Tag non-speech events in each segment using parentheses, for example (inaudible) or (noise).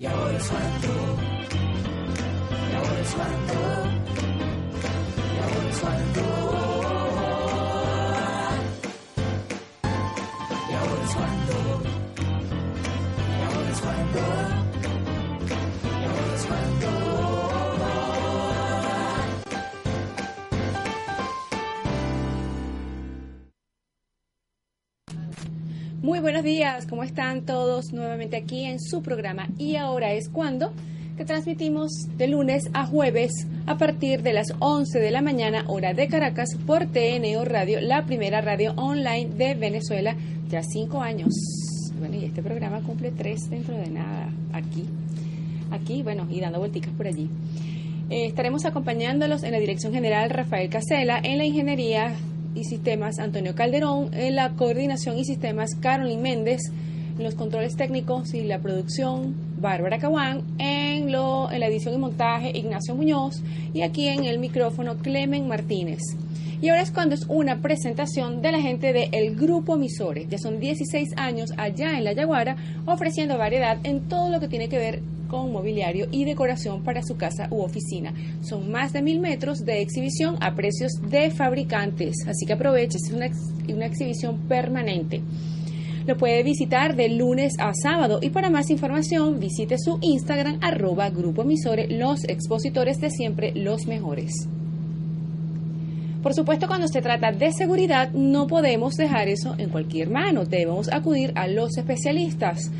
要我的船舵，要我的，要我的。要我的，要我的。Muy buenos días, ¿cómo están todos nuevamente aquí en su programa? Y ahora es cuando que transmitimos de lunes a jueves a partir de las 11 de la mañana, hora de Caracas, por TNO Radio, la primera radio online de Venezuela, ya cinco años. Bueno, y este programa cumple tres dentro de nada, aquí, aquí, bueno, y dando vuelticas por allí. Eh, estaremos acompañándolos en la dirección general Rafael Casela, en la ingeniería y Sistemas Antonio Calderón, en la coordinación y sistemas Carolyn Méndez, en los controles técnicos y la producción Bárbara Caguán, en, lo, en la edición y montaje Ignacio Muñoz y aquí en el micrófono Clemen Martínez. Y ahora es cuando es una presentación de la gente del el Grupo Misores. Ya son 16 años allá en La Yaguara ofreciendo variedad en todo lo que tiene que ver con mobiliario y decoración para su casa u oficina. Son más de mil metros de exhibición a precios de fabricantes, así que aproveche, es una, una exhibición permanente. Lo puede visitar de lunes a sábado y para más información visite su Instagram arroba Grupo Misore, los expositores de siempre, los mejores. Por supuesto, cuando se trata de seguridad, no podemos dejar eso en cualquier mano. Debemos acudir a los especialistas.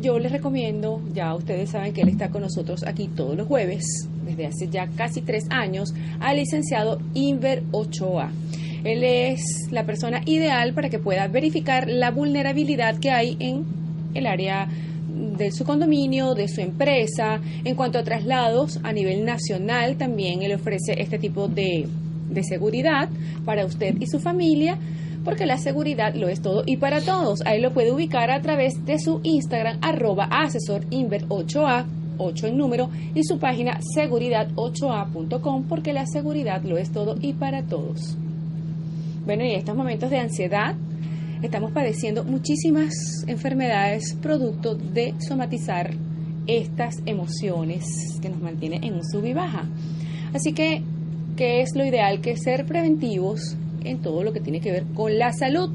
Yo les recomiendo, ya ustedes saben que él está con nosotros aquí todos los jueves, desde hace ya casi tres años, al licenciado Inver Ochoa. Él es la persona ideal para que pueda verificar la vulnerabilidad que hay en el área de su condominio, de su empresa. En cuanto a traslados a nivel nacional, también él ofrece este tipo de de seguridad para usted y su familia, porque la seguridad lo es todo y para todos. Ahí lo puede ubicar a través de su Instagram, arroba asesor 8A, 8 en número, y su página seguridad8a.com, porque la seguridad lo es todo y para todos. Bueno, y en estos momentos de ansiedad, estamos padeciendo muchísimas enfermedades producto de somatizar estas emociones que nos mantienen en un sub y baja. Así que que es lo ideal que ser preventivos en todo lo que tiene que ver con la salud.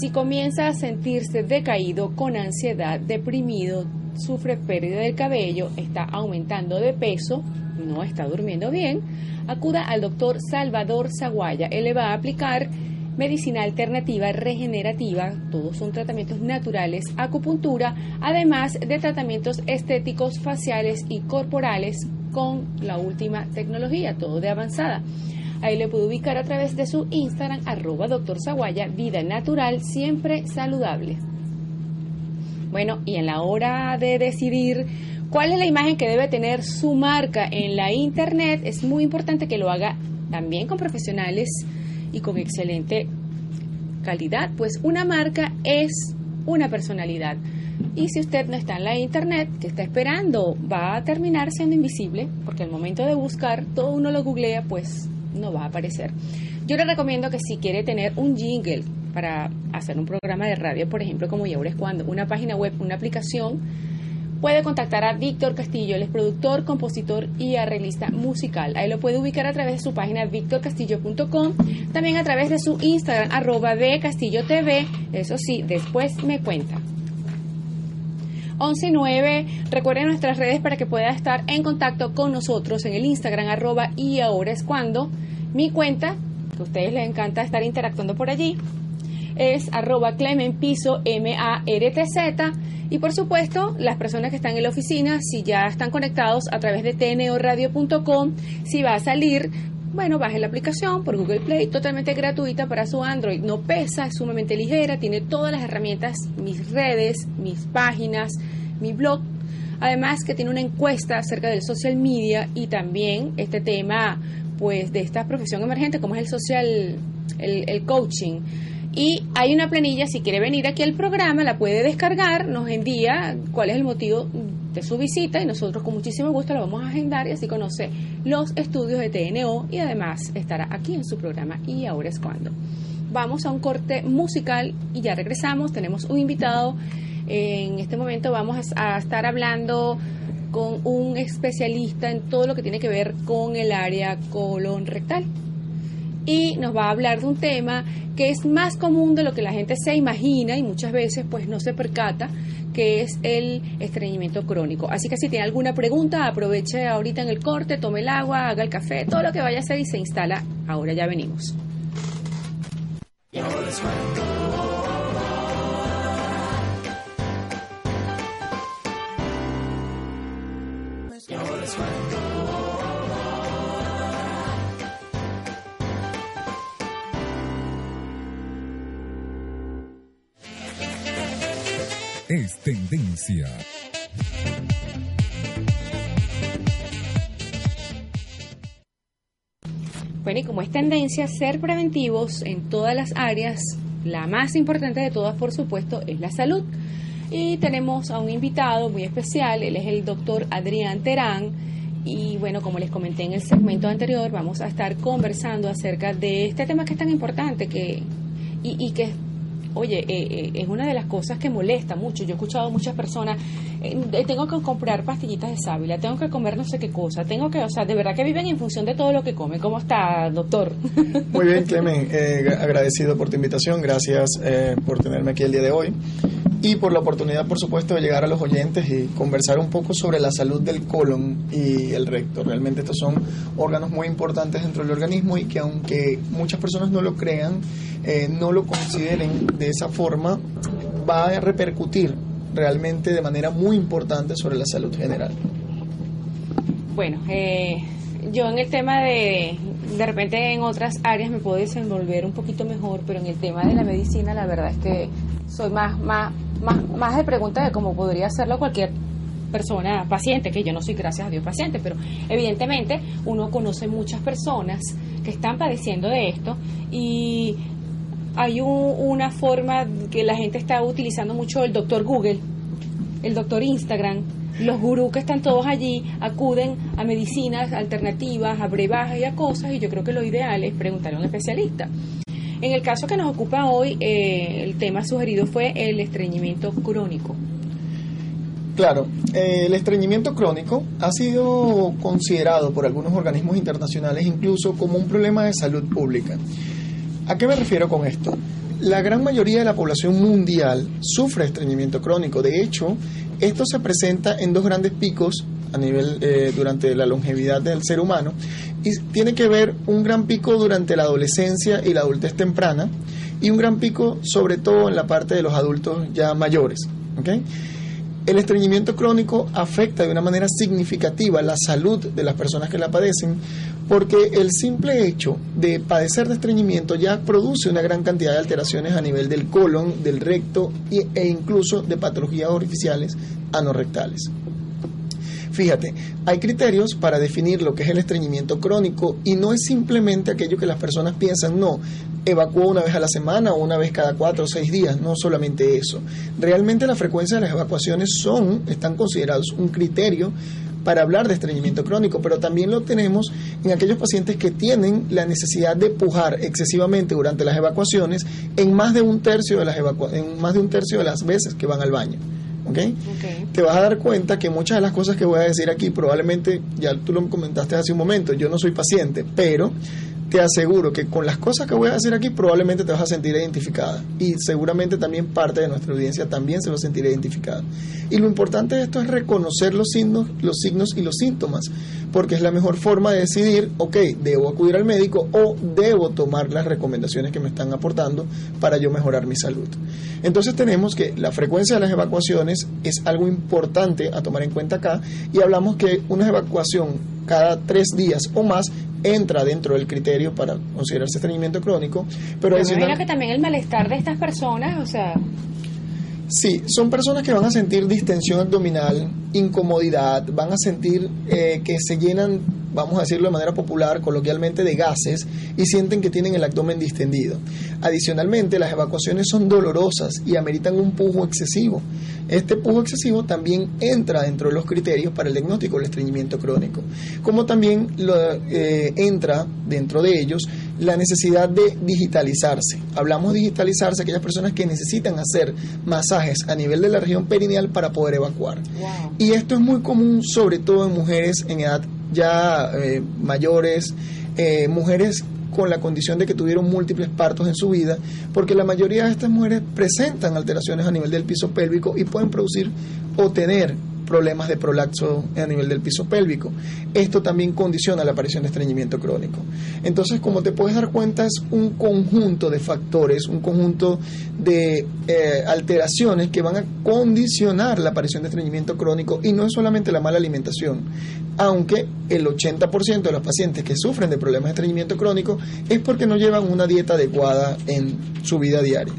Si comienza a sentirse decaído, con ansiedad, deprimido, sufre pérdida del cabello, está aumentando de peso, no está durmiendo bien, acuda al doctor Salvador Zaguaya. Él le va a aplicar medicina alternativa regenerativa, todos son tratamientos naturales, acupuntura, además de tratamientos estéticos, faciales y corporales con la última tecnología, todo de avanzada. Ahí le puede ubicar a través de su Instagram, arroba doctor vida natural, siempre saludable. Bueno, y en la hora de decidir cuál es la imagen que debe tener su marca en la internet, es muy importante que lo haga también con profesionales y con excelente calidad, pues una marca es una personalidad. Y si usted no está en la internet, que está esperando? Va a terminar siendo invisible, porque al momento de buscar, todo uno lo googlea, pues no va a aparecer. Yo le recomiendo que si quiere tener un jingle para hacer un programa de radio, por ejemplo, como ya es cuando, una página web, una aplicación, puede contactar a Víctor Castillo, él es productor, compositor y arreglista musical. Ahí lo puede ubicar a través de su página victorcastillo.com, también a través de su Instagram, arroba de Castillo TV, eso sí, después me cuenta. 11 9. Recuerden nuestras redes para que pueda estar en contacto con nosotros en el Instagram arroba y ahora es cuando. Mi cuenta, que a ustedes les encanta estar interactuando por allí, es arroba clemenpiso M-A-R-T-Z. Y por supuesto, las personas que están en la oficina, si ya están conectados a través de tnoradio.com, si va a salir bueno, bajen la aplicación por Google Play, totalmente gratuita para su Android. No pesa, es sumamente ligera, tiene todas las herramientas, mis redes, mis páginas, mi blog. Además que tiene una encuesta acerca del social media y también este tema pues de esta profesión emergente como es el social, el, coaching. Y hay una planilla, si quiere venir aquí al programa, la puede descargar, nos envía cuál es el motivo de su visita y nosotros con muchísimo gusto la vamos a agendar y así conoce los estudios de TNO y además estará aquí en su programa y ahora es cuando. Vamos a un corte musical y ya regresamos, tenemos un invitado. En este momento vamos a estar hablando con un especialista en todo lo que tiene que ver con el área colon rectal. Y nos va a hablar de un tema que es más común de lo que la gente se imagina y muchas veces pues no se percata, que es el estreñimiento crónico. Así que si tiene alguna pregunta, aproveche ahorita en el corte, tome el agua, haga el café, todo lo que vaya a hacer y se instala. Ahora ya venimos. Tendencia. Bueno, y como es tendencia ser preventivos en todas las áreas, la más importante de todas, por supuesto, es la salud. Y tenemos a un invitado muy especial, él es el doctor Adrián Terán. Y bueno, como les comenté en el segmento anterior, vamos a estar conversando acerca de este tema que es tan importante que, y, y que oye, eh, eh, es una de las cosas que molesta mucho. Yo he escuchado muchas personas, eh, tengo que comprar pastillitas de sábila, tengo que comer no sé qué cosa, tengo que, o sea, de verdad que viven en función de todo lo que comen. ¿Cómo está, doctor? (laughs) Muy bien, Clemen, agradecido por tu invitación, gracias por tenerme aquí el día de hoy y por la oportunidad, por supuesto, de llegar a los oyentes y conversar un poco sobre la salud del colon y el recto. Realmente estos son órganos muy importantes dentro del organismo y que aunque muchas personas no lo crean, eh, no lo consideren de esa forma, va a repercutir realmente de manera muy importante sobre la salud general. Bueno, eh, yo en el tema de, de repente en otras áreas me puedo desenvolver un poquito mejor, pero en el tema de la medicina la verdad es que soy más, más, más, más de pregunta de cómo podría hacerlo cualquier persona paciente, que yo no soy, gracias a Dios, paciente, pero evidentemente uno conoce muchas personas que están padeciendo de esto y hay una forma que la gente está utilizando mucho el doctor Google, el doctor Instagram, los gurús que están todos allí acuden a medicinas alternativas, a brebajes y a cosas y yo creo que lo ideal es preguntar a un especialista. En el caso que nos ocupa hoy, eh, el tema sugerido fue el estreñimiento crónico. Claro, eh, el estreñimiento crónico ha sido considerado por algunos organismos internacionales incluso como un problema de salud pública. ¿A qué me refiero con esto? La gran mayoría de la población mundial sufre estreñimiento crónico. De hecho, esto se presenta en dos grandes picos a nivel eh, durante la longevidad del ser humano y tiene que ver un gran pico durante la adolescencia y la adultez temprana y un gran pico sobre todo en la parte de los adultos ya mayores. El estreñimiento crónico afecta de una manera significativa la salud de las personas que la padecen porque el simple hecho de padecer de estreñimiento ya produce una gran cantidad de alteraciones a nivel del colon, del recto e incluso de patologías orificiales anorrectales. Fíjate, hay criterios para definir lo que es el estreñimiento crónico y no es simplemente aquello que las personas piensan, no, evacúo una vez a la semana o una vez cada cuatro o seis días, no solamente eso. Realmente la frecuencia de las evacuaciones son, están considerados un criterio para hablar de estreñimiento crónico, pero también lo tenemos en aquellos pacientes que tienen la necesidad de pujar excesivamente durante las evacuaciones en más de un tercio de las en más de un tercio de las veces que van al baño. ¿Okay? Te vas a dar cuenta que muchas de las cosas que voy a decir aquí probablemente, ya tú lo comentaste hace un momento, yo no soy paciente, pero te aseguro que con las cosas que voy a hacer aquí probablemente te vas a sentir identificada y seguramente también parte de nuestra audiencia también se va a sentir identificada. Y lo importante de esto es reconocer los signos, los signos y los síntomas, porque es la mejor forma de decidir, ok, debo acudir al médico o debo tomar las recomendaciones que me están aportando para yo mejorar mi salud. Entonces tenemos que la frecuencia de las evacuaciones es algo importante a tomar en cuenta acá y hablamos que una evacuación cada tres días o más entra dentro del criterio para considerarse estreñimiento crónico. Pero, Pero me imagino que también el malestar de estas personas, o sea, Sí, son personas que van a sentir distensión abdominal, incomodidad, van a sentir eh, que se llenan, vamos a decirlo de manera popular, coloquialmente, de gases y sienten que tienen el abdomen distendido. Adicionalmente, las evacuaciones son dolorosas y ameritan un pujo excesivo. Este pujo excesivo también entra dentro de los criterios para el diagnóstico del estreñimiento crónico, como también lo, eh, entra dentro de ellos la necesidad de digitalizarse. Hablamos de digitalizarse aquellas personas que necesitan hacer masajes a nivel de la región perineal para poder evacuar. Y esto es muy común, sobre todo en mujeres en edad ya eh, mayores, eh, mujeres con la condición de que tuvieron múltiples partos en su vida, porque la mayoría de estas mujeres presentan alteraciones a nivel del piso pélvico y pueden producir o tener problemas de prolapso a nivel del piso pélvico. Esto también condiciona la aparición de estreñimiento crónico. Entonces, como te puedes dar cuenta, es un conjunto de factores, un conjunto de eh, alteraciones que van a condicionar la aparición de estreñimiento crónico y no es solamente la mala alimentación, aunque el 80% de los pacientes que sufren de problemas de estreñimiento crónico es porque no llevan una dieta adecuada en su vida diaria.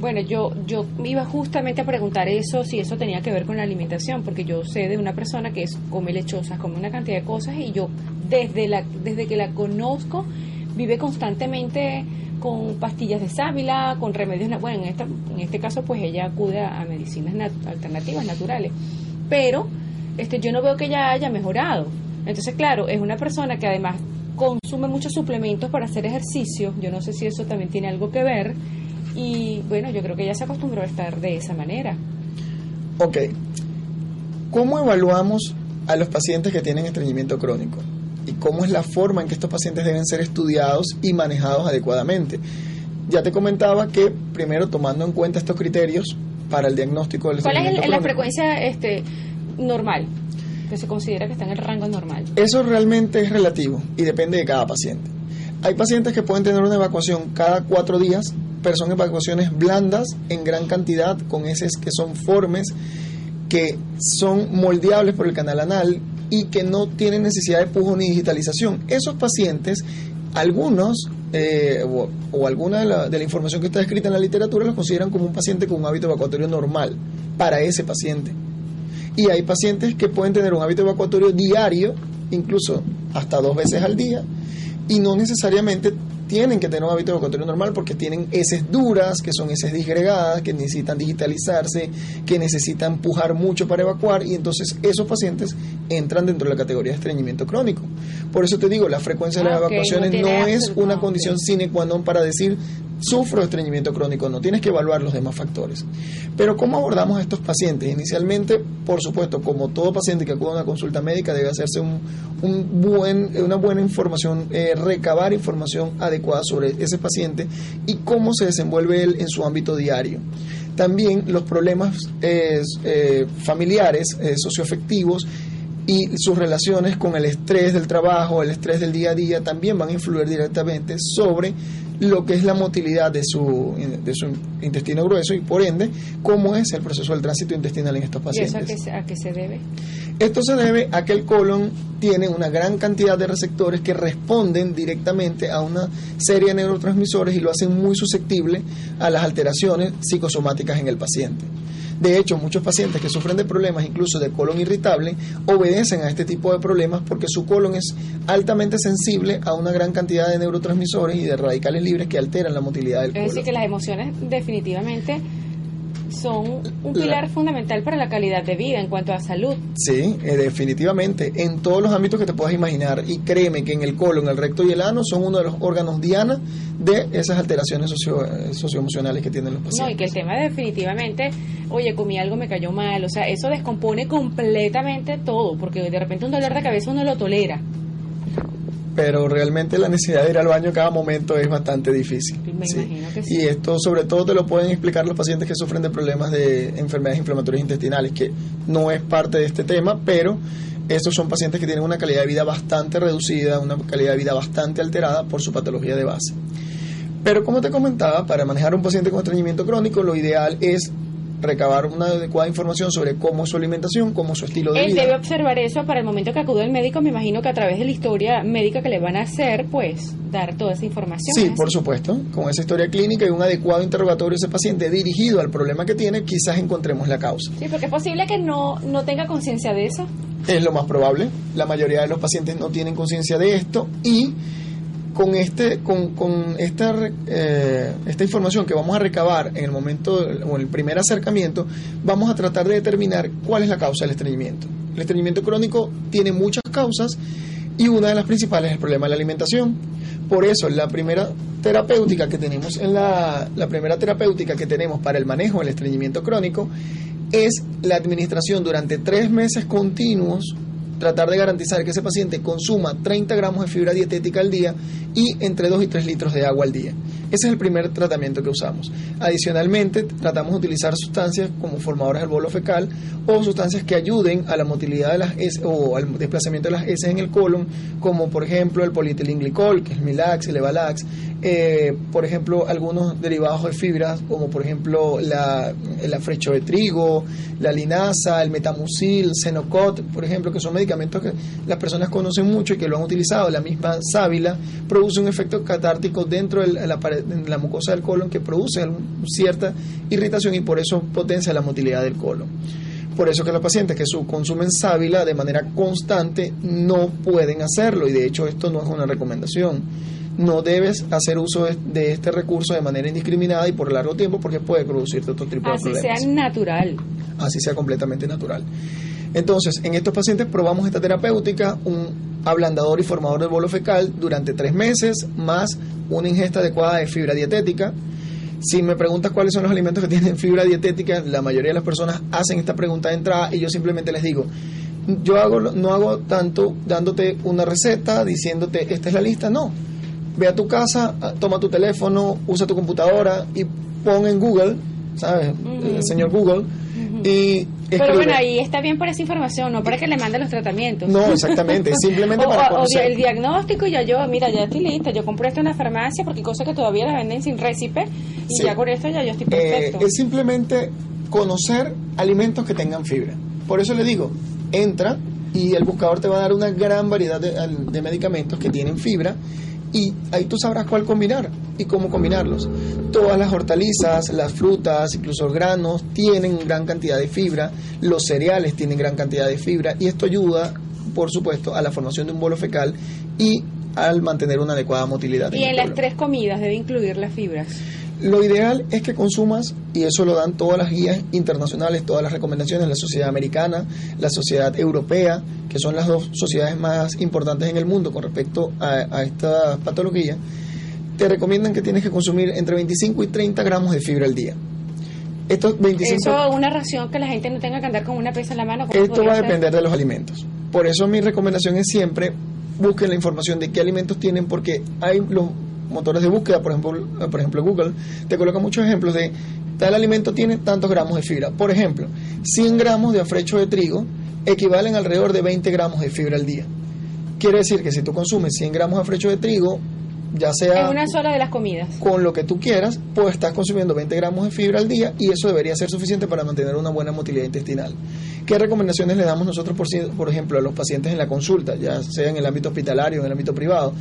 Bueno, yo, yo iba justamente a preguntar eso, si eso tenía que ver con la alimentación, porque yo sé de una persona que es, come lechosas, come una cantidad de cosas y yo desde, la, desde que la conozco vive constantemente con pastillas de sábila, con remedios, bueno, en, esta, en este caso pues ella acude a, medicinas alternativas, naturales, pero este, yo no veo que ella haya mejorado. Entonces, claro, es una persona que además consume muchos suplementos para hacer ejercicio, yo no sé si eso también tiene algo que ver, y bueno, yo creo que ya se acostumbró a estar de esa manera. Ok. ¿Cómo evaluamos a los pacientes que tienen estreñimiento crónico? ¿Y cómo es la forma en que estos pacientes deben ser estudiados y manejados adecuadamente? Ya te comentaba que primero tomando en cuenta estos criterios para el diagnóstico del estreñimiento ¿Cuál es la frecuencia este, normal? que se considera que está en el rango normal. Eso realmente es relativo y depende de cada paciente. Hay pacientes que pueden tener una evacuación cada cuatro días, pero son evacuaciones blandas en gran cantidad, con heces que son formes, que son moldeables por el canal anal y que no tienen necesidad de pujo ni digitalización. Esos pacientes, algunos eh, o, alguna de la, de la, información que está escrita en la literatura los consideran como un paciente con un hábito evacuatorio normal para ese paciente. Y hay pacientes que pueden tener un hábito evacuatorio diario, incluso hasta dos veces al día, y no necesariamente tienen que tener un hábito evacuatorio normal porque tienen heces duras, que son heces disgregadas, que necesitan digitalizarse, que necesitan empujar mucho para evacuar y entonces esos pacientes entran dentro de la categoría de estreñimiento crónico. Por eso te digo, la frecuencia de las ah, evacuaciones no, es una condición sine qua non para decir sufro de estreñimiento crónico, no, tienes que evaluar los demás factores. Pero ¿cómo abordamos a estos pacientes? Inicialmente, por supuesto, como todo paciente que acude a una consulta médica, debe hacerse un, un buen, una buena información, eh, recabar información adecuada sobre ese paciente y cómo se desenvuelve él en su ámbito diario. También los problemas eh, eh, familiares, socioafectivos, y sus relaciones con el estrés del trabajo, el estrés del día a día, también van a influir directamente sobre lo que es la motilidad de su, de su intestino grueso y por ende cómo es el proceso del tránsito intestinal en estos pacientes. ¿Y eso a qué, se debe? Esto se debe a que el colon tiene una gran cantidad de receptores que responden directamente a una serie de neurotransmisores y lo hacen muy susceptible a las alteraciones psicosomáticas en el paciente. De hecho, muchos pacientes que sufren de problemas incluso de colon irritable obedecen a este tipo de problemas porque su colon es altamente sensible a una gran cantidad de neurotransmisores y de radicales libres que alteran la motilidad del colon. Es decir, que las emociones definitivamente son un pilar fundamental para la calidad de vida en cuanto a salud. Sí, eh, definitivamente, en todos los ámbitos que te puedas imaginar. Y créeme que en el colon, el recto y el ano son uno de los órganos diana de esas alteraciones socio, eh, socioemocionales que tienen los pacientes. No, y que el tema definitivamente, oye, comí algo, me cayó mal, o sea, eso descompone completamente todo, porque de repente un dolor de cabeza uno lo tolera pero realmente la necesidad de ir al baño cada momento es bastante difícil. Y esto sobre todo te lo pueden explicar los pacientes que sufren de problemas de enfermedades inflamatorias intestinales, que no es parte de este tema, pero estos son pacientes que tienen una calidad de vida bastante reducida, una calidad de vida bastante alterada por su patología de base. Pero como te comentaba, para manejar un paciente con estreñimiento crónico, lo ideal es recabar una adecuada información sobre cómo es su alimentación, cómo es su estilo de Él vida. debe observar eso para el momento que acude al médico. Me imagino que a través de la historia médica que le van a hacer, pues dar toda esa información. Sí, ¿es por supuesto. Con esa historia clínica y un adecuado interrogatorio de ese paciente dirigido al problema que tiene, quizás encontremos la causa. Sí, porque es posible que no, no tenga conciencia de eso. Es lo más probable. La mayoría de los pacientes no tienen conciencia de esto y con este con, con esta eh, esta información que vamos a recabar en el momento o en el primer acercamiento vamos a tratar de determinar cuál es la causa del estreñimiento. El estreñimiento crónico tiene muchas causas y una de las principales es el problema de la alimentación. Por eso la primera terapéutica que tenemos en la, la primera terapéutica que tenemos para el manejo del estreñimiento crónico es la administración durante tres meses continuos tratar de garantizar que ese paciente consuma 30 gramos de fibra dietética al día y entre 2 y 3 litros de agua al día. Ese es el primer tratamiento que usamos. Adicionalmente, tratamos de utilizar sustancias como formadoras del bolo fecal o sustancias que ayuden a la motilidad de las heces o al desplazamiento de las heces en el colon, como por ejemplo el polietilenglicol, que es Milax, el Evalax, eh, por ejemplo, algunos derivados de fibras, como por ejemplo la, el afrecho de trigo, la linaza, el metamucil, el Cenocot, por ejemplo, que son medicamentos que las personas conocen mucho y que lo han utilizado. La misma sábila produce un efecto catártico dentro de la, de la mucosa del colon que produce cierta irritación y por eso potencia la motilidad del colon. Por eso que los pacientes que su- consumen sábila de manera constante no pueden hacerlo y de hecho esto no es una recomendación. No debes hacer uso de, este recurso de manera indiscriminada y por largo tiempo porque puede producirte otro tipo de Así problemas sea natural. así sea completamente natural. Entonces, en estos pacientes probamos esta terapéutica, un ablandador y formador del bolo fecal durante tres meses, más una ingesta adecuada de fibra dietética. Si me preguntas cuáles son los alimentos que tienen fibra dietética, la mayoría de las personas hacen esta pregunta de entrada y yo simplemente les digo, yo hago, no hago tanto dándote una receta, diciéndote esta es la lista, no. Ve a tu casa, toma tu teléfono, usa tu computadora y pon en Google, ¿sabes? El señor Google. Y Pero bueno, ahí está bien por esa información, no para que le mande los tratamientos. No, exactamente, simplemente (laughs) o, para o- o conocer. el diagnóstico ya yo, mira, ya estoy lista, yo compré esto en la farmacia porque hay cosas que todavía la venden sin récipe y Sí. ya con esto ya yo estoy Eh, perfecto. es simplemente conocer alimentos que tengan fibra. Por eso le digo, entra y el buscador te va a dar una gran variedad de medicamentos que tienen fibra y ahí tú sabrás cuál combinar y cómo combinarlos. Todas las hortalizas, las frutas, incluso los granos tienen gran cantidad de fibra, los cereales tienen gran cantidad de fibra y esto ayuda, por supuesto, a la formación de un bolo fecal y al mantener una adecuada motilidad. y el en las tres comidas debe incluir las fibras. Lo ideal es que consumas, y eso lo dan todas las guías internacionales, todas las recomendaciones, la sociedad americana, la sociedad europea, que son las dos sociedades más importantes en el mundo con respecto a, a esta patología, te recomiendan que tienes que consumir entre 25 y 30 gramos de fibra al día. Estos 25 Eso, una ración que la gente no tenga que andar con una pesa en la mano. ¿cómo esto va a depender de los alimentos. Por eso mi recomendación es siempre busquen la información de qué alimentos tienen porque hay los motores de búsqueda, por ejemplo, por ejemplo Google, te coloca muchos ejemplos de tal alimento tiene tantos gramos de fibra. Por ejemplo, 100 gramos de afrecho de trigo equivalen alrededor de 20 gramos de fibra al día. Quiere decir que si tú consumes 100 gramos de afrecho de trigo, ya sea En una sola de las comidas. con lo que tú quieras, pues estás consumiendo 20 gramos de fibra al día y eso debería ser suficiente para mantener una buena motilidad intestinal. ¿Qué recomendaciones le damos nosotros, por, si- por ejemplo, a los pacientes en la consulta, ya sea en el ámbito hospitalario o en el ámbito privado?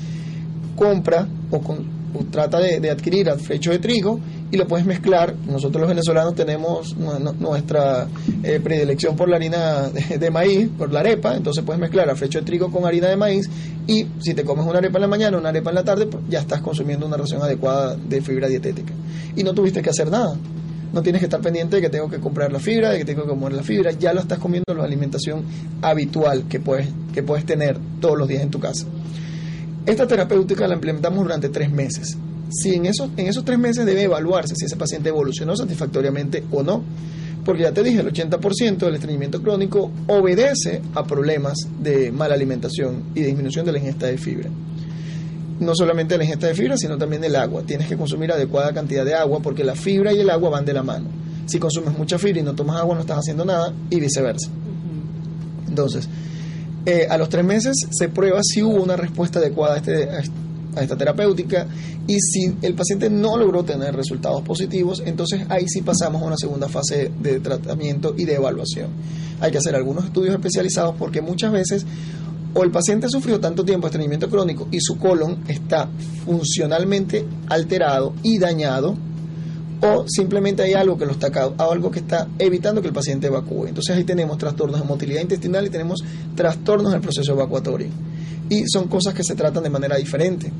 Compra o, con- o trata de, de adquirir afrecho de trigo y lo puedes mezclar. Nosotros los venezolanos tenemos nu- nu- nuestra eh, predilección por la harina de, maíz, por la arepa, entonces puedes mezclar afrecho de trigo con harina de maíz y si te comes una arepa en la mañana, una arepa en la tarde, pues ya estás consumiendo una ración adecuada de fibra dietética. Y no tuviste que hacer nada. No tienes que estar pendiente de que tengo que comprar la fibra, de que tengo que comer la fibra, ya lo estás comiendo la alimentación habitual que puedes, que puedes tener todos los días en tu casa. Esta terapéutica la implementamos durante tres meses. Si en esos, en esos tres meses debe evaluarse si ese paciente evolucionó satisfactoriamente o no. Porque ya te dije, el 80% del estreñimiento crónico obedece a problemas de mala alimentación y disminución de la ingesta de fibra. No solamente la ingesta de fibra, sino también el agua. Tienes que consumir adecuada cantidad de agua porque la fibra y el agua van de la mano. Si consumes mucha fibra y no tomas agua, no estás haciendo nada y viceversa. Entonces, eh, a los tres meses se prueba si hubo una respuesta adecuada a este, a esta terapéutica y si el paciente no logró tener resultados positivos, entonces ahí sí pasamos a una segunda fase de tratamiento y de evaluación. Hay que hacer algunos estudios especializados porque muchas veces o el paciente ha sufrido tanto tiempo estreñimiento crónico y su colon está funcionalmente alterado y dañado o simplemente hay algo que lo está algo que está evitando que el paciente evacúe. Entonces ahí tenemos trastornos de motilidad intestinal y tenemos trastornos del proceso evacuatorio. Y son cosas que se tratan de manera diferente.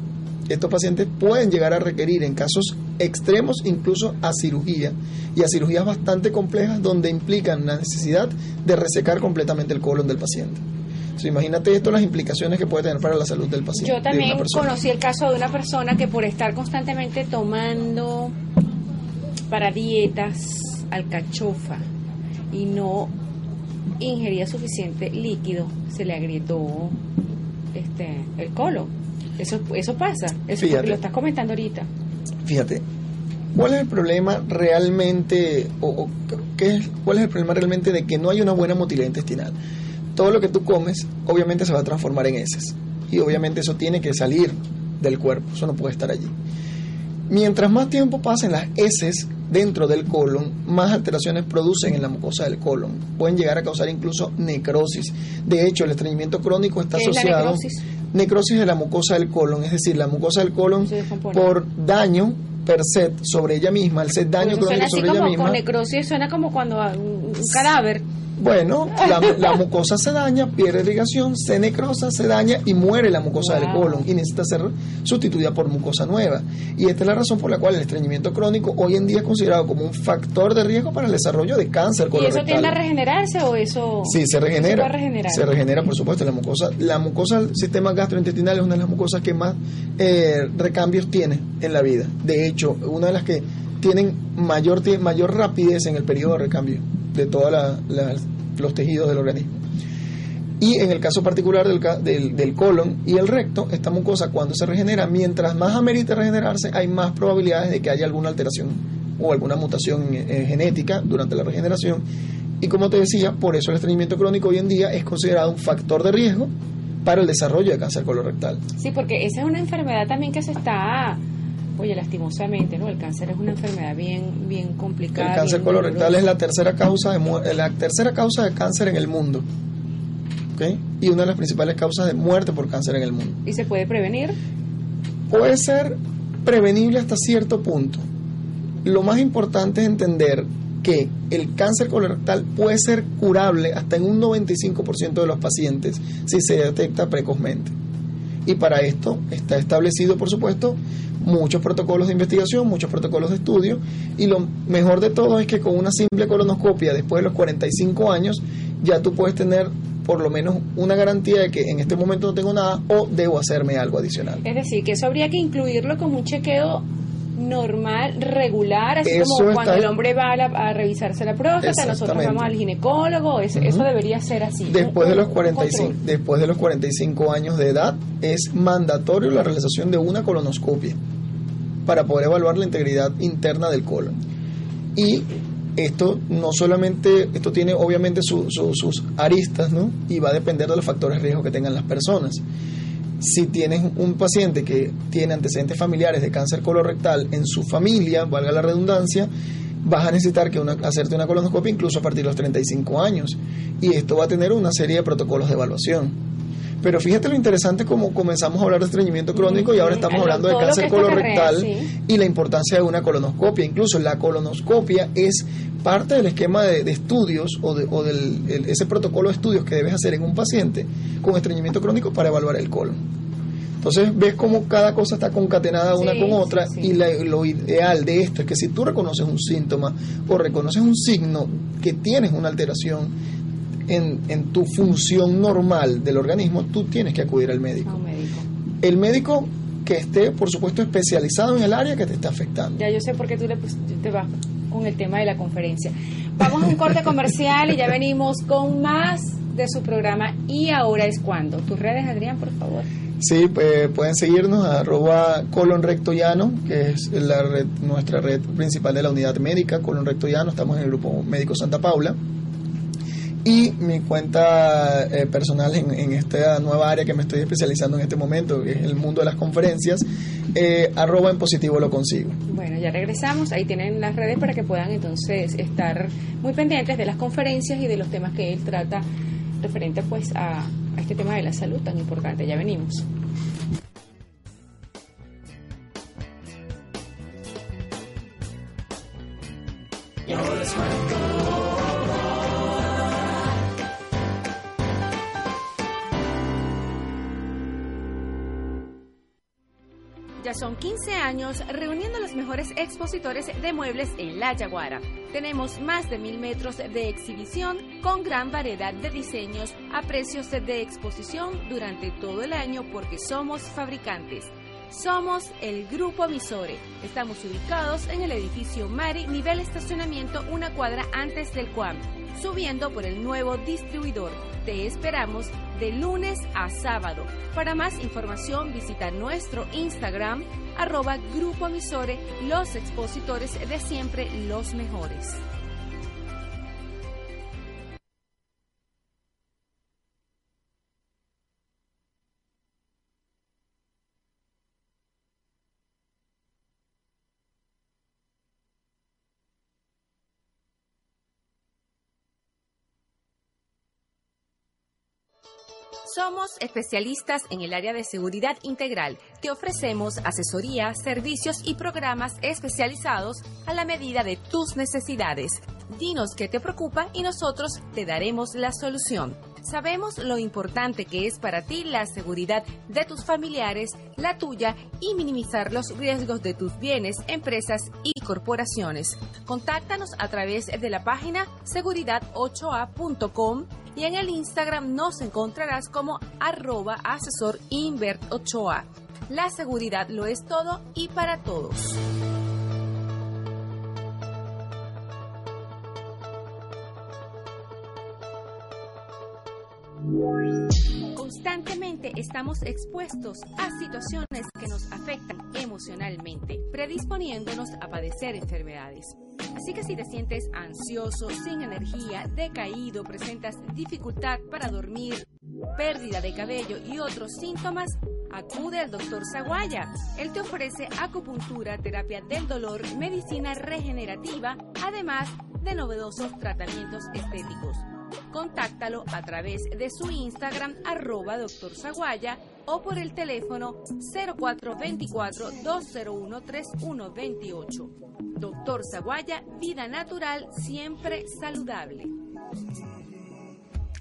Estos pacientes pueden llegar a requerir en casos extremos incluso a cirugía y a cirugías bastante complejas donde implican la necesidad de resecar completamente el colon del paciente. Entonces, imagínate esto, las implicaciones que puede tener para la salud del paciente. Yo también conocí el caso de una persona que por estar constantemente tomando para dietas alcachofa y no ingería suficiente líquido, se le agrietó este el colon. Eso, eso pasa, eso lo estás comentando ahorita. Fíjate, ¿cuál es el problema realmente, o, qué es, cuál es el problema realmente de que no hay una buena motilidad intestinal? Todo lo que tú comes, obviamente se va a transformar en heces. Y obviamente eso tiene que salir del cuerpo, eso no puede estar allí. Mientras más tiempo pasen las heces dentro del colon, más alteraciones producen en la mucosa del colon. Pueden llegar a causar incluso necrosis. De hecho, el estreñimiento crónico está asociado necrosis? necrosis de la mucosa del colon, es decir, la mucosa del colon por daño per se sobre ella misma, el set daño crónico sobre ella misma. Con necrosis suena como cuando un cadáver bueno, (laughs) la, mucosa se daña, pierde irrigación, se necrosa, se daña y muere la mucosa del colon y necesita ser sustituida por mucosa nueva. Y esta es la razón por la cual el estreñimiento crónico hoy en día es considerado como un factor de riesgo para el desarrollo de cáncer colorectal. ¿Y eso tiende a regenerarse o eso? Sí, se regenera. Se, regenera, por supuesto. La mucosa, la mucosa del sistema gastrointestinal es una de las mucosas que más eh, recambios tiene en la vida. De hecho, una de las que tienen mayor, mayor rapidez en el periodo de recambio de todos los tejidos del organismo. Y en el caso particular del, del, colon y el recto, esta mucosa cuando se regenera, mientras más amerite regenerarse, hay más probabilidades de que haya alguna alteración o alguna mutación eh, genética durante la regeneración. Y como te decía, por eso el estreñimiento crónico hoy en día es considerado un factor de riesgo para el desarrollo de cáncer colorectal. Sí, porque esa es una enfermedad también que se está Oye, lastimosamente, ¿no? El cáncer es una enfermedad bien, bien complicada. El cáncer colorectal es la tercera causa de la tercera causa de cáncer en el mundo. ¿Ok? Y una de las principales causas de muerte por cáncer en el mundo. ¿Y se puede prevenir? Puede ser prevenible hasta cierto punto. Lo más importante es entender que el cáncer colorectal puede ser curable hasta en un 95% de los pacientes si se detecta precozmente. Y para esto está establecido, por supuesto, muchos protocolos de investigación, muchos protocolos de estudio y lo mejor de todo es que con una simple colonoscopia después de los 45 años ya tú puedes tener por lo menos una garantía de que en este momento no tengo nada o debo hacerme algo adicional. Es decir, que eso habría que incluirlo como un chequeo normal, regular, así como cuando el hombre va a, revisarse la próstata, nosotros vamos al ginecólogo, eso, debería ser así. Después de los 45, después de los 45 años de edad es mandatorio la realización de una colonoscopia para poder evaluar la integridad interna del colon. Y esto no solamente, esto tiene obviamente sus aristas, ¿no? Y va a depender de los factores de riesgo que tengan las personas. Si tienes un paciente que tiene antecedentes familiares de cáncer colorectal en su familia, valga la redundancia, vas a necesitar que una, hacerte una colonoscopia incluso a partir de los 35 años. Y esto va a tener una serie de protocolos de evaluación. Pero fíjate lo interesante como comenzamos a hablar de estreñimiento crónico y ahora estamos hablando de cáncer colorectal y la importancia de una colonoscopia. Incluso la colonoscopia es parte del esquema de, estudios o, de, o del ese protocolo de estudios que debes hacer en un paciente con estreñimiento crónico para evaluar el colon. Entonces ves cómo cada cosa está concatenada una con otra y lo ideal de esto es que si tú reconoces un síntoma o reconoces un signo que tienes una alteración en, en tu función normal del organismo, tú tienes que acudir al médico. El médico que esté, por supuesto, especializado en el área que te está afectando. Ya yo sé por qué tú le, te vas con el tema de la conferencia. Vamos a un corte comercial y ya venimos con más de su programa Y ahora es cuando. Tus redes, Adrián, por favor. Sí, pues, pueden seguirnos a arroba colon recto llano, que es la red, nuestra red principal de la unidad médica, colon recto llano, estamos en el grupo médico Santa Paula. Y mi cuenta eh, personal en, esta nueva área que me estoy especializando en este momento, que es el mundo de las conferencias, eh, arroba en positivo lo consigo. Bueno, ya regresamos, ahí tienen las redes para que puedan entonces estar muy pendientes de las conferencias y de los temas que él trata referente pues a este tema de la salud tan importante. Ya venimos. Son 15 años reuniendo a los mejores expositores de muebles en La Yaguara. Tenemos más de mil metros de exhibición con gran variedad de diseños a precios de exposición durante todo el año porque somos fabricantes. Somos el Grupo Misore. Estamos ubicados en el edificio Mari, nivel estacionamiento, una cuadra antes del CUAM, subiendo por el nuevo distribuidor. Te esperamos de lunes a sábado. Para más información visita nuestro Instagram, arroba Grupo Misore, los expositores de siempre, los mejores. Somos especialistas en el área de seguridad integral. Te ofrecemos asesoría, servicios y programas especializados a la medida de tus necesidades. Dinos qué te preocupa y nosotros te daremos la solución. Sabemos lo importante que es para ti la seguridad de tus familiares, la tuya y minimizar los riesgos de tus bienes, empresas y corporaciones. Contáctanos a través de la página seguridad8a.com y en el Instagram nos encontrarás como arroba asesor Invert 8A. La seguridad lo es todo y para todos. Constantemente estamos expuestos a situaciones que nos afectan emocionalmente, predisponiéndonos a padecer enfermedades. Así que si te sientes ansioso, sin energía, decaído, presentas dificultad para dormir, pérdida de cabello y otros síntomas, acude al doctor Zaguaya. Él te ofrece acupuntura, terapia del dolor, medicina regenerativa, además de novedosos tratamientos estéticos. Contáctalo a través de su Instagram arroba doctor Zaguaya o por el teléfono 0424-201-3128. Doctor Zaguaya, vida natural, siempre saludable.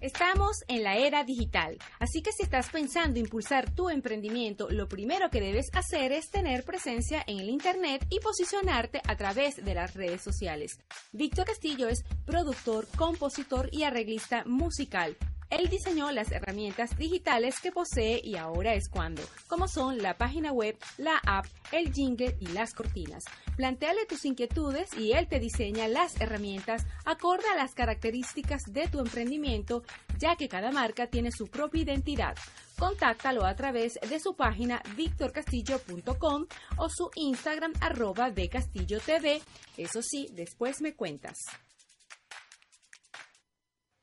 Estamos en la era digital, así que si estás pensando impulsar tu emprendimiento, lo primero que debes hacer es tener presencia en el Internet y posicionarte a través de las redes sociales. Víctor Castillo es productor, compositor y arreglista musical. Él diseñó las herramientas digitales que posee y ahora es cuando, como son la página web, la app, el jingle y las cortinas. Plantéale tus inquietudes y él te diseña las herramientas acorde a las características de tu emprendimiento, ya que cada marca tiene su propia identidad. Contáctalo a través de su página victorcastillo.com o su Instagram arroba de Castillo TV. Eso sí, después me cuentas.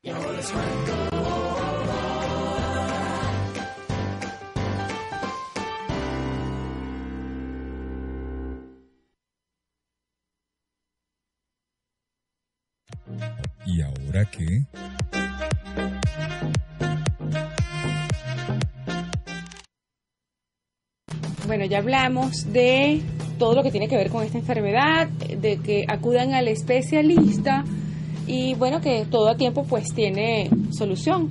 ¿Y ahora qué? Bueno, ya hablamos de todo lo que tiene que ver con esta enfermedad, de que acudan al especialista y bueno, que todo a tiempo pues tiene solución.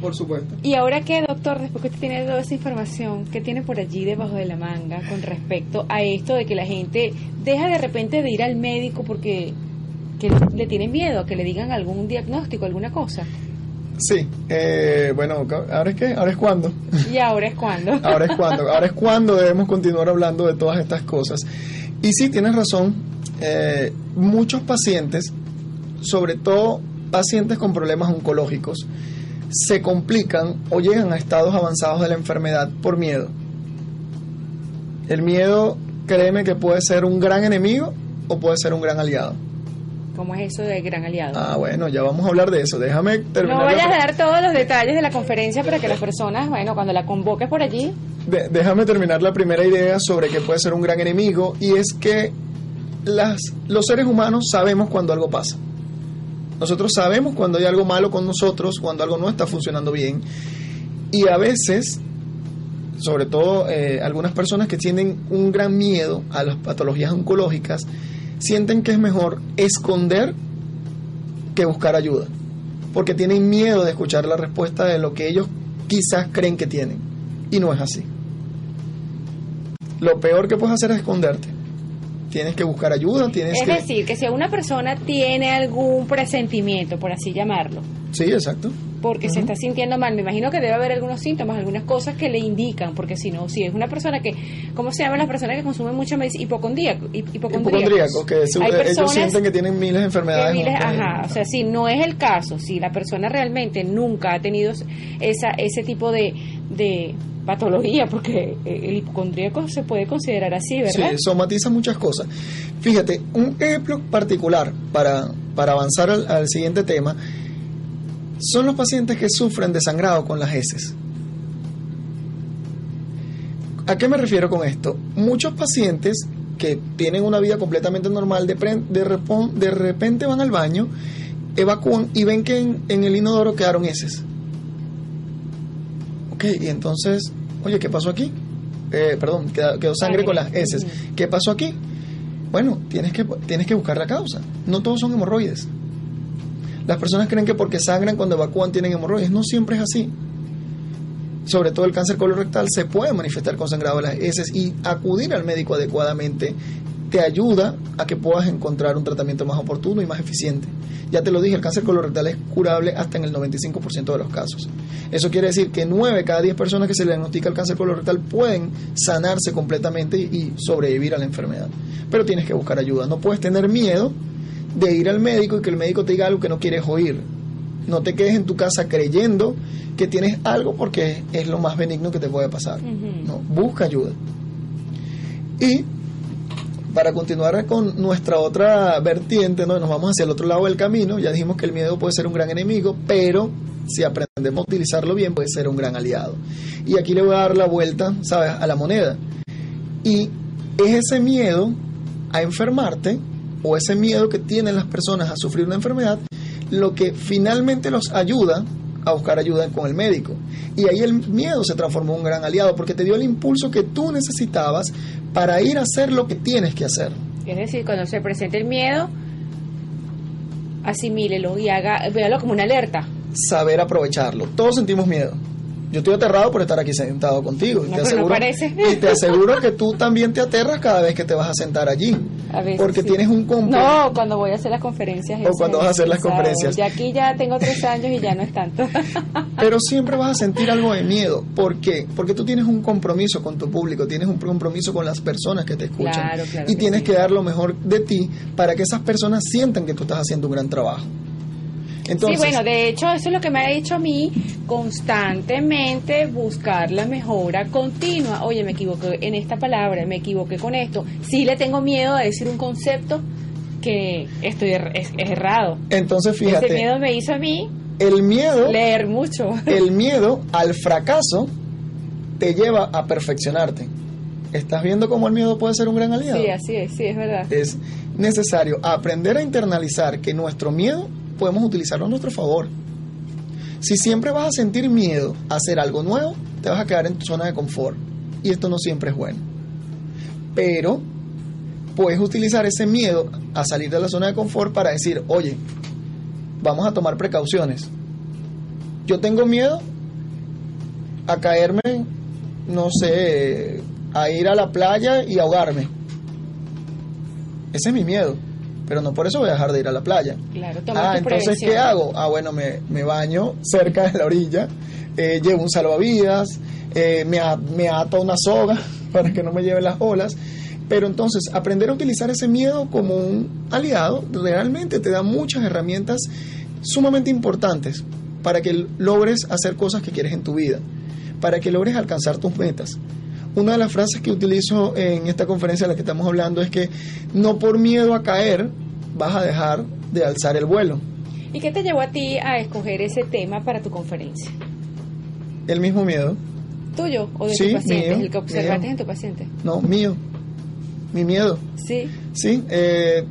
Por supuesto. Y ahora qué, doctor, después que usted tiene toda esa información, ¿qué tiene por allí debajo de la manga con respecto a esto de que la gente deja de repente de ir al médico porque le tienen miedo a que le digan algún diagnóstico, alguna cosa? Sí, eh, bueno, ahora es que, ahora es cuando. Y ahora es cuando. (laughs) ahora es cuando, ahora es cuando debemos continuar hablando de todas estas cosas. Y sí, tienes razón, eh, muchos pacientes sobre todo pacientes con problemas oncológicos, se complican o llegan a estados avanzados de la enfermedad por miedo. El miedo, créeme que puede ser un gran enemigo o puede ser un gran aliado. ¿Cómo es eso de gran aliado? Ah, bueno, ya vamos a hablar de eso. Déjame terminar. No vayas la- a dar todos los detalles de la conferencia para que las personas, bueno, cuando la convoques por allí, De- déjame terminar la primera idea sobre que puede ser un gran enemigo y es que las, los seres humanos sabemos cuando algo pasa. Nosotros sabemos cuando hay algo malo con nosotros, cuando algo no está funcionando bien. Y a veces, sobre todo eh, algunas personas que tienen un gran miedo a las patologías oncológicas, sienten que es mejor esconder que buscar ayuda. Porque tienen miedo de escuchar la respuesta de lo que ellos quizás creen que tienen. Y no es así. Lo peor que puedes hacer es esconderte. Tienes que buscar ayuda, tienes es que... decir, que si una persona tiene algún presentimiento, por así llamarlo, Sí, exacto. Porque se está sintiendo mal, me imagino que debe haber algunos síntomas, algunas cosas que le indican, porque si no, si es una persona que, ¿cómo se llaman las personas que consumen mucha medicina? Hipocondríaco, hip- hipocondríacos. Que Hay ellos sienten que tienen miles de enfermedades. miles- ajá, o sea, si no es el caso, si la persona realmente nunca ha tenido esa ese tipo de, de patología, porque el hipocondríaco se puede considerar así, ¿verdad? Sí, somatiza muchas cosas. Fíjate, un ejemplo particular para, para avanzar al, al siguiente tema son los pacientes que sufren de sangrado con las heces. ¿A qué me refiero con esto? Muchos pacientes que tienen una vida completamente normal, de, de, repon- de repente van al baño, evacúan y ven que en, en el inodoro quedaron heces. Ok, y entonces, oye, ¿qué pasó aquí? Eh, perdón, quedó, quedó sangre con las heces. ¿Qué pasó aquí? Bueno, tienes que, tienes que buscar la causa. No todos son hemorroides. Las personas creen que porque sangran cuando evacúan tienen hemorroides. No siempre es así. Sobre todo el cáncer colorectal se puede manifestar con sangrado de las heces y acudir al médico adecuadamente te ayuda a que puedas encontrar un tratamiento más oportuno y más eficiente. Ya te lo dije, el cáncer colorectal es curable hasta en el 95% de los casos. Eso quiere decir que 9 cada 10 personas que se le diagnostica el cáncer colorectal pueden sanarse completamente y, y sobrevivir a la enfermedad. Pero tienes que buscar ayuda. No puedes tener miedo de ir al médico y que el médico te diga algo que no quieres oír. No te quedes en tu casa creyendo que tienes algo porque es lo más benigno que te puede pasar. No, busca ayuda. Y para continuar con nuestra otra vertiente, ¿no? nos vamos hacia el otro lado del camino. Ya dijimos que el miedo puede ser un gran enemigo, pero si aprendemos a utilizarlo bien, puede ser un gran aliado. Y aquí le voy a dar la vuelta, ¿sabes?, a la moneda. Y es ese miedo a enfermarte o ese miedo que tienen las personas a sufrir una enfermedad lo que finalmente los ayuda a buscar ayuda con el médico. Y ahí el miedo se transformó en un gran aliado porque te dio el impulso que tú necesitabas para ir a hacer lo que tienes que hacer. Es decir, cuando se presente el miedo, asimílelo y haga, véalo como una alerta. Saber aprovecharlo. Todos sentimos miedo. Yo estoy aterrado por estar aquí sentado contigo. Y No, te pero no aseguro, y te aseguro que tú también te aterras cada vez que te vas a sentar allí. A veces porque sí. tienes un compromiso. No, cuando voy a hacer las conferencias. O cuando vas a hacer las conferencias. Ya aquí ya tengo tres años y ya no es tanto. (laughs) Pero siempre vas a sentir algo de miedo. ¿Por qué? Porque tú tienes un compromiso con tu público, tienes un compromiso con las personas que te escuchan. Claro, claro y que tienes sí. que dar lo mejor de ti para que esas personas sientan que tú estás haciendo un gran trabajo. Entonces, sí, bueno, de hecho, eso es lo que me ha dicho a mí constantemente buscar la mejora continua. Oye, me equivoqué en esta palabra, me equivoqué con esto. Sí le tengo miedo a decir un concepto que estoy er- es, es errado. entonces fíjate, Ese miedo me hizo a mí el miedo, leer mucho. el (laughs) miedo al fracaso te lleva a perfeccionarte. ¿Estás viendo cómo el miedo puede ser un gran aliado? Sí, así es, sí, es verdad. es necesario aprender a internalizar que nuestro miedo podemos utilizarlo a nuestro favor. Si siempre vas a sentir miedo a hacer algo nuevo, te vas a quedar en tu zona de confort. Y esto no siempre es bueno. Pero puedes utilizar ese miedo a salir de la zona de confort para decir, oye, vamos a tomar precauciones. Yo tengo miedo a caerme, no sé, a ir a la playa y ahogarme. Ese es mi miedo. Pero no por eso voy a dejar de ir a la playa. Claro, toma Ah, entonces. ¿qué hago? Ah, bueno, me, me baño cerca de la orilla, eh, llevo un salvavidas, eh, me, me ato una soga (laughs) para que no me lleven las olas. Pero entonces, aprender a utilizar ese miedo como un aliado realmente te da muchas herramientas sumamente importantes para que logres hacer cosas que quieres en tu vida, para que logres alcanzar tus metas. Una de las frases que utilizo en esta conferencia de la que estamos hablando es que no por miedo a caer vas a dejar de alzar el vuelo. ¿Y qué te llevó a ti a escoger ese tema para tu conferencia? El mismo miedo. ¿Tuyo o de Sí, tu paciente? mío, ¿El que observaste mío. en tu paciente? No, mío. Mi miedo. Sí. Sí, eh,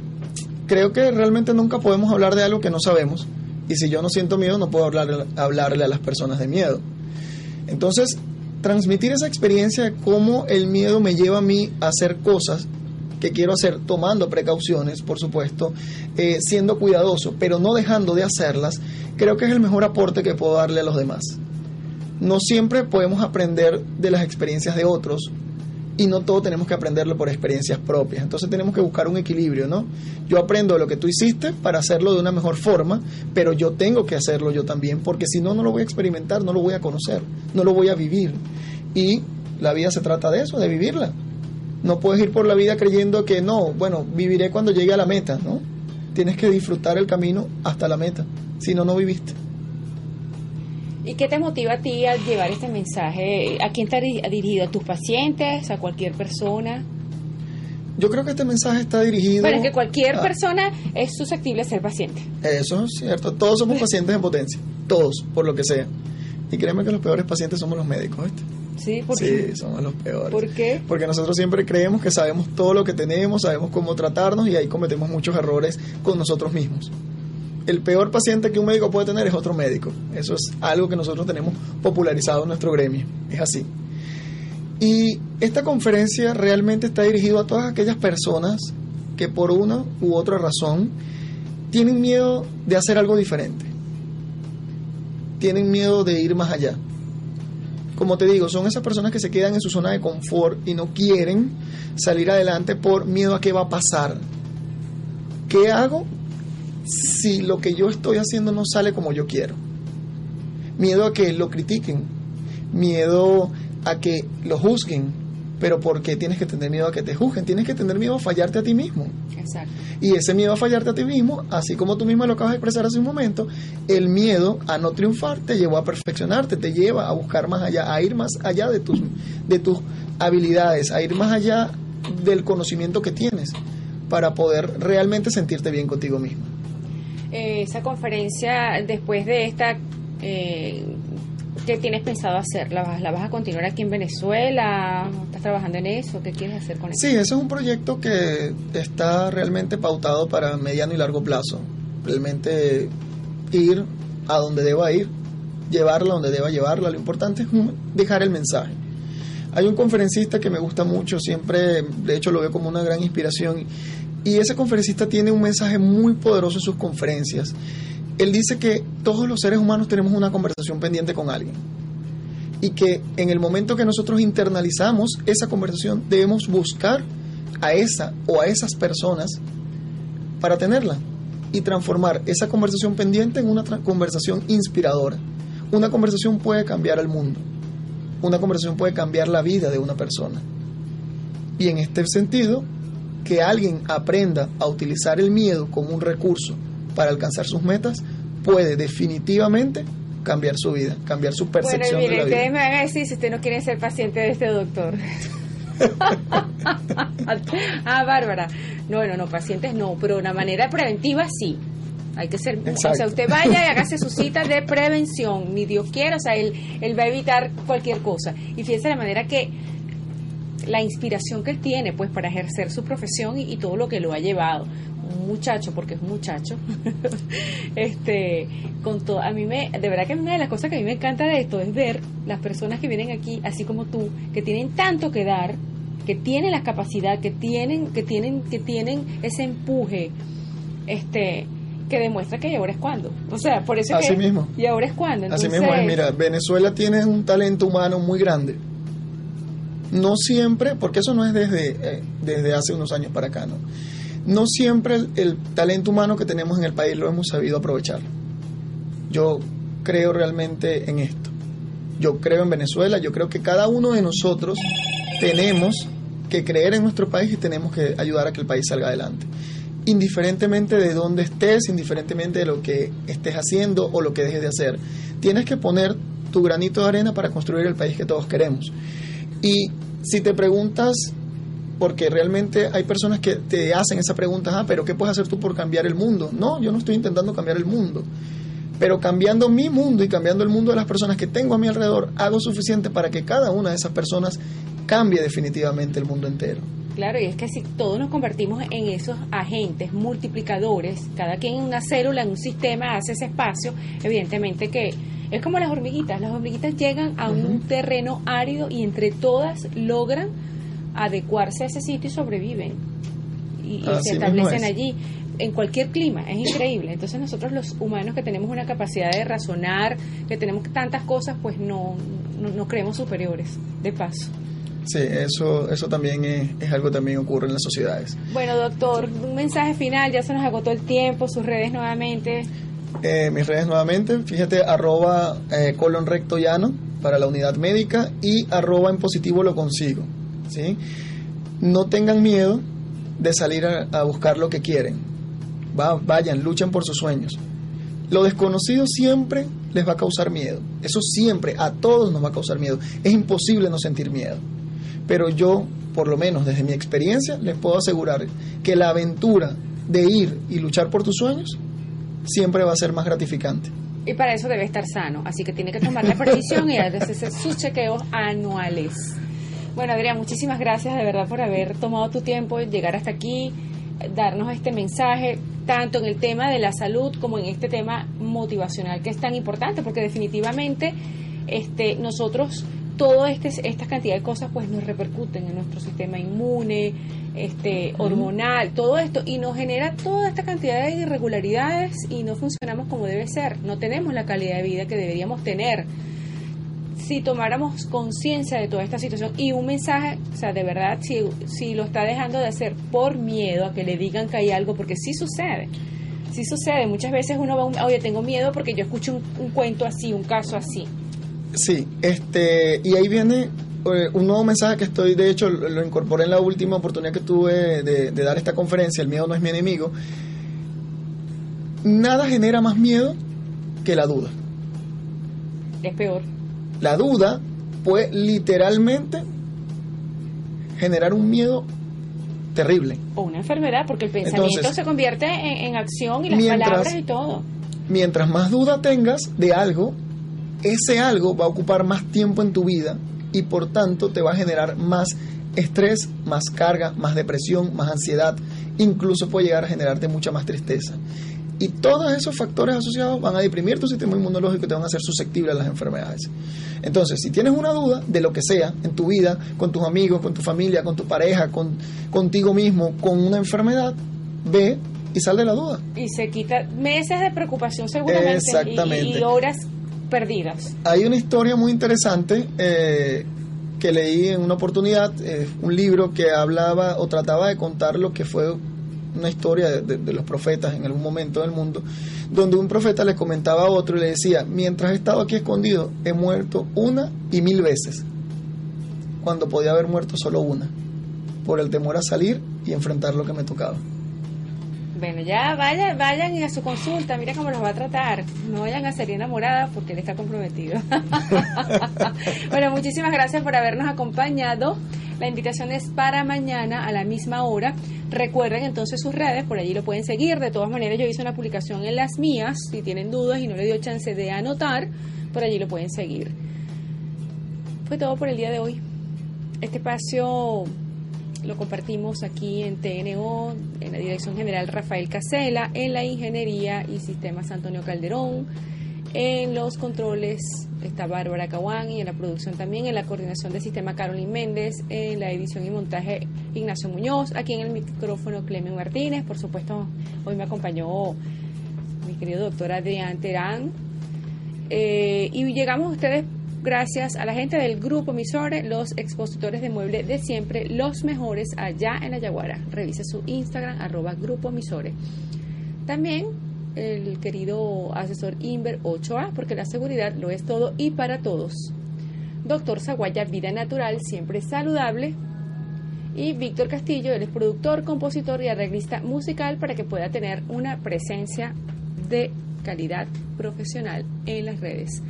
creo que realmente nunca podemos hablar de algo que no sabemos. Y si yo no siento miedo, no puedo hablar, hablarle a las personas de miedo. Entonces, transmitir esa experiencia de cómo el miedo me lleva a mí a hacer cosas que quiero hacer, tomando precauciones, por supuesto, eh, siendo cuidadoso, pero no dejando de hacerlas, creo que es el mejor aporte que puedo darle a los demás. No siempre podemos aprender de las experiencias de otros, y no todo tenemos que aprenderlo por experiencias propias. Entonces tenemos que buscar un equilibrio, ¿no? Yo aprendo lo que tú hiciste para hacerlo de una mejor forma, pero yo tengo que hacerlo yo también, porque si no, no lo voy a experimentar, no lo voy a conocer, no lo voy a vivir. Y la vida se trata de eso, de vivirla. No puedes ir por la vida creyendo que no, bueno, viviré cuando llegue a la meta, ¿no? Tienes que disfrutar el camino hasta la meta, si no, no viviste. ¿Y qué te motiva a ti a llevar este mensaje? ¿A quién te ha di- ha dirigido? ¿A tus pacientes? ¿A cualquier persona? Yo creo que este mensaje está dirigido... Bueno, es que cualquier a- persona es susceptible a ser paciente. Eso es cierto. Todos somos (laughs) pacientes en potencia. Todos, por lo que sea. Y créeme que los peores pacientes somos los médicos, ¿viste? ¿Sí? ¿Por sí, somos los peores. ¿Por qué? Porque nosotros siempre creemos que sabemos todo lo que tenemos, sabemos cómo tratarnos y ahí cometemos muchos errores con nosotros mismos. El peor paciente que un médico puede tener es otro médico. Eso es algo que nosotros tenemos popularizado en nuestro gremio. Es así. Y esta conferencia realmente está dirigida a todas aquellas personas que por una u otra razón tienen miedo de hacer algo diferente. Tienen miedo de ir más allá. Como te digo, son esas personas que se quedan en su zona de confort y no quieren salir adelante por miedo a qué va a pasar. ¿Qué hago si lo que yo estoy haciendo no sale como yo quiero? Miedo a que lo critiquen, miedo a que lo juzguen, pero ¿por qué tienes que tener miedo a que te juzguen? Tienes que tener miedo a fallarte a ti mismo. Exacto. Y ese miedo a fallarte a ti mismo, así como tú misma lo acabas de expresar hace un momento, el miedo a no triunfar te llevó a perfeccionarte, te lleva a buscar más allá, a ir más allá de tus, de tus habilidades, a ir más allá del conocimiento que tienes para poder realmente sentirte bien contigo mismo. Eh, esa conferencia, después de esta, eh, ¿qué tienes pensado hacer? ¿La vas, ¿La vas a continuar aquí en Venezuela? ¿Estás trabajando en eso? ¿Qué quieres hacer con eso? Sí, ese es un proyecto que está realmente pautado para mediano y largo plazo. Realmente ir a donde deba ir, llevarla donde deba llevarla. Lo importante es dejar el mensaje. Hay un conferencista que me gusta mucho, siempre, de hecho lo veo como una gran inspiración, y ese conferencista tiene un mensaje muy poderoso en sus conferencias. Él dice que todos los seres humanos tenemos una conversación pendiente con alguien y que en el momento que nosotros internalizamos esa conversación debemos buscar a esa o a esas personas para tenerla y transformar esa conversación pendiente en una conversación inspiradora. Una conversación puede cambiar al mundo. Una conversación puede cambiar la vida de una persona. Y en este sentido, que alguien aprenda a utilizar el miedo como un recurso para alcanzar sus metas puede definitivamente cambiar su vida, cambiar su Bueno, percepción de mire, la vida. ustedes me van a decir si usted no quiere ser paciente de este doctor. (laughs) ah, Bárbara. No, no, no, pacientes no, pero una manera preventiva sí. Hay que ser, o sea, Exacto. usted vaya y hágase su cita de prevención, ni Dios quiera, o sea, él, él va a evitar cualquier cosa. Y fíjese la manera que la inspiración que él tiene, pues, para ejercer su profesión y, y todo lo que lo ha llevado. Un muchacho, porque es un muchacho, (laughs) este, con todo, a mí me, de verdad que una de las cosas que a mí me encanta de esto es ver las personas que vienen aquí, así como tú, que tienen tanto que dar, que tienen la capacidad, que tienen, que tienen, que tienen ese empuje, este, que demuestra que y ahora es cuando. O sea, por eso Así que mismo. y ahora es cuando. Así Entonces, mismo es, mira, Venezuela tiene un talento humano muy grande. No siempre, porque eso no es desde, eh, desde hace unos años para acá, ¿no? No siempre el, talento humano que tenemos en el país lo hemos sabido aprovechar. Yo creo realmente en esto. Yo creo en Venezuela, yo creo que cada uno de nosotros tenemos que creer en nuestro país y tenemos que ayudar a que el país salga adelante. Indiferentemente de dónde estés, indiferentemente de lo que estés haciendo o lo que dejes de hacer, tienes que poner tu granito de arena para construir el país que todos queremos. Y si te preguntas porque realmente hay personas que te hacen esa pregunta, ah, pero ¿qué puedes hacer tú por cambiar el mundo? No, yo no estoy intentando cambiar el mundo, pero cambiando mi mundo y cambiando el mundo de las personas que tengo a mi alrededor, hago suficiente para que cada una de esas personas cambie definitivamente el mundo entero. Claro, y es que si todos nos convertimos en esos agentes multiplicadores, cada quien en una célula, en un sistema, hace ese espacio, evidentemente que es como las hormiguitas, las hormiguitas llegan a un terreno árido y entre todas logran adecuarse a ese sitio y sobreviven y, y se establecen allí en cualquier clima, es increíble. Entonces nosotros los humanos que tenemos una capacidad de razonar, que tenemos tantas cosas, pues no, no, no creemos superiores, de paso. Sí, eso, eso también es, es, algo que también ocurre en las sociedades. Bueno, doctor, un mensaje final, ya se nos agotó el tiempo, sus redes nuevamente. Eh, mis redes nuevamente, fíjate, arroba eh, colon recto llano para la unidad médica y arroba en positivo lo consigo. ¿Sí? No tengan miedo de salir a, a buscar lo que quieren. Va, vayan, luchen por sus sueños. Lo desconocido siempre les va a causar miedo. Eso siempre, a todos nos va a causar miedo. Es imposible no sentir miedo pero yo, por lo menos desde mi experiencia, les puedo asegurar que la aventura de ir y luchar por tus sueños siempre va a ser más gratificante. Y para eso debe estar sano, así que tiene que tomar la previsión y hacer (laughs) sus chequeos anuales. Bueno, Adrián, muchísimas gracias de verdad por haber tomado tu tiempo, llegar hasta aquí, darnos este mensaje, tanto en el tema de la salud como en este tema motivacional, que es tan importante, porque definitivamente este, nosotros toda este, esta cantidad de cosas pues nos repercuten en nuestro sistema inmune, este, hormonal, todo esto, y nos genera toda esta cantidad de irregularidades y no funcionamos como debe ser, no tenemos la calidad de vida que deberíamos tener. Si tomáramos conciencia de toda esta situación y un mensaje, o sea, de verdad, si, si lo está dejando de hacer por miedo a que le digan que hay algo, porque sí sucede, sí sucede, muchas veces uno va, un, oye, tengo miedo porque yo escucho un, un cuento así, un caso así Sí, este, y ahí viene eh, un nuevo mensaje que estoy, de hecho, lo incorporé en la última oportunidad que tuve de, de, dar esta conferencia, el miedo no es mi enemigo. Nada genera más miedo que la duda. Es peor. La duda puede literalmente generar un miedo terrible. O una enfermedad, porque el pensamiento Entonces, se convierte en, en, acción y las mientras, palabras y todo. Mientras más duda tengas de algo, ese algo va a ocupar más tiempo en tu vida y por tanto te va a generar más estrés, más carga, más depresión, más ansiedad, incluso puede llegar a generarte mucha más tristeza. Y todos esos factores asociados van a deprimir tu sistema inmunológico y te van a hacer susceptible a las enfermedades. Entonces, si tienes una duda de lo que sea en tu vida, con tus amigos, con tu familia, con tu pareja, con, contigo mismo, con una enfermedad, ve y sal de la duda. Y se quita meses de preocupación seguramente. Exactamente. Y, y horas perdidas. Hay una historia muy interesante eh, que leí en una oportunidad, eh, un libro que hablaba o trataba de contar lo que fue una historia de, de, de, los profetas en algún momento del mundo, donde un profeta le comentaba a otro y le decía, mientras he estado aquí escondido, he muerto una y mil veces, cuando podía haber muerto solo una, por el temor a salir y enfrentar lo que me tocaba. Bueno, ya vayan, vayan a su consulta, mira cómo los va a tratar. No vayan a ser enamoradas porque él está comprometido. (laughs) bueno, muchísimas gracias por habernos acompañado. La invitación es para mañana a la misma hora. Recuerden entonces sus redes, por allí lo pueden seguir. De todas maneras, yo hice una publicación en las mías. Si tienen dudas y no le dio chance de anotar, por allí lo pueden seguir. Fue todo por el día de hoy. Este espacio lo compartimos aquí en TNO, en la Dirección General Rafael Casela, en la Ingeniería y Sistemas Antonio Calderón, en los controles está Bárbara Caguán y en la producción también, en la coordinación del sistema Carolyn Méndez, en la edición y montaje Ignacio Muñoz, aquí en el micrófono Clemen Martínez, por supuesto hoy me acompañó mi querido doctor Adrián Terán. Eh, y llegamos a ustedes gracias a la gente del Grupo Misore, los expositores de mueble de siempre, los mejores allá en Ayaguara. Revise su Instagram, arroba Grupo Misore. También el querido asesor Inver 8A, porque la seguridad lo es todo y para todos. Doctor Zaguaya, Vida Natural, siempre saludable. Y Víctor Castillo, él es productor, compositor y arreglista musical para que pueda tener una presencia de calidad profesional en las redes.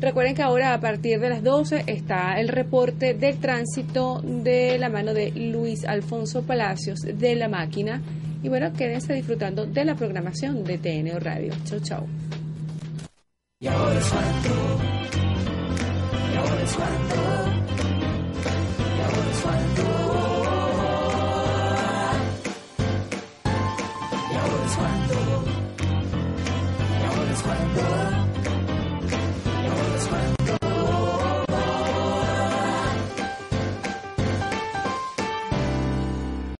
Recuerden que ahora a partir de las 12 está el reporte del tránsito de la mano de Luis Alfonso Palacios de la máquina. Y bueno, quédense disfrutando de la programación de TNO Radio. Chau, chau.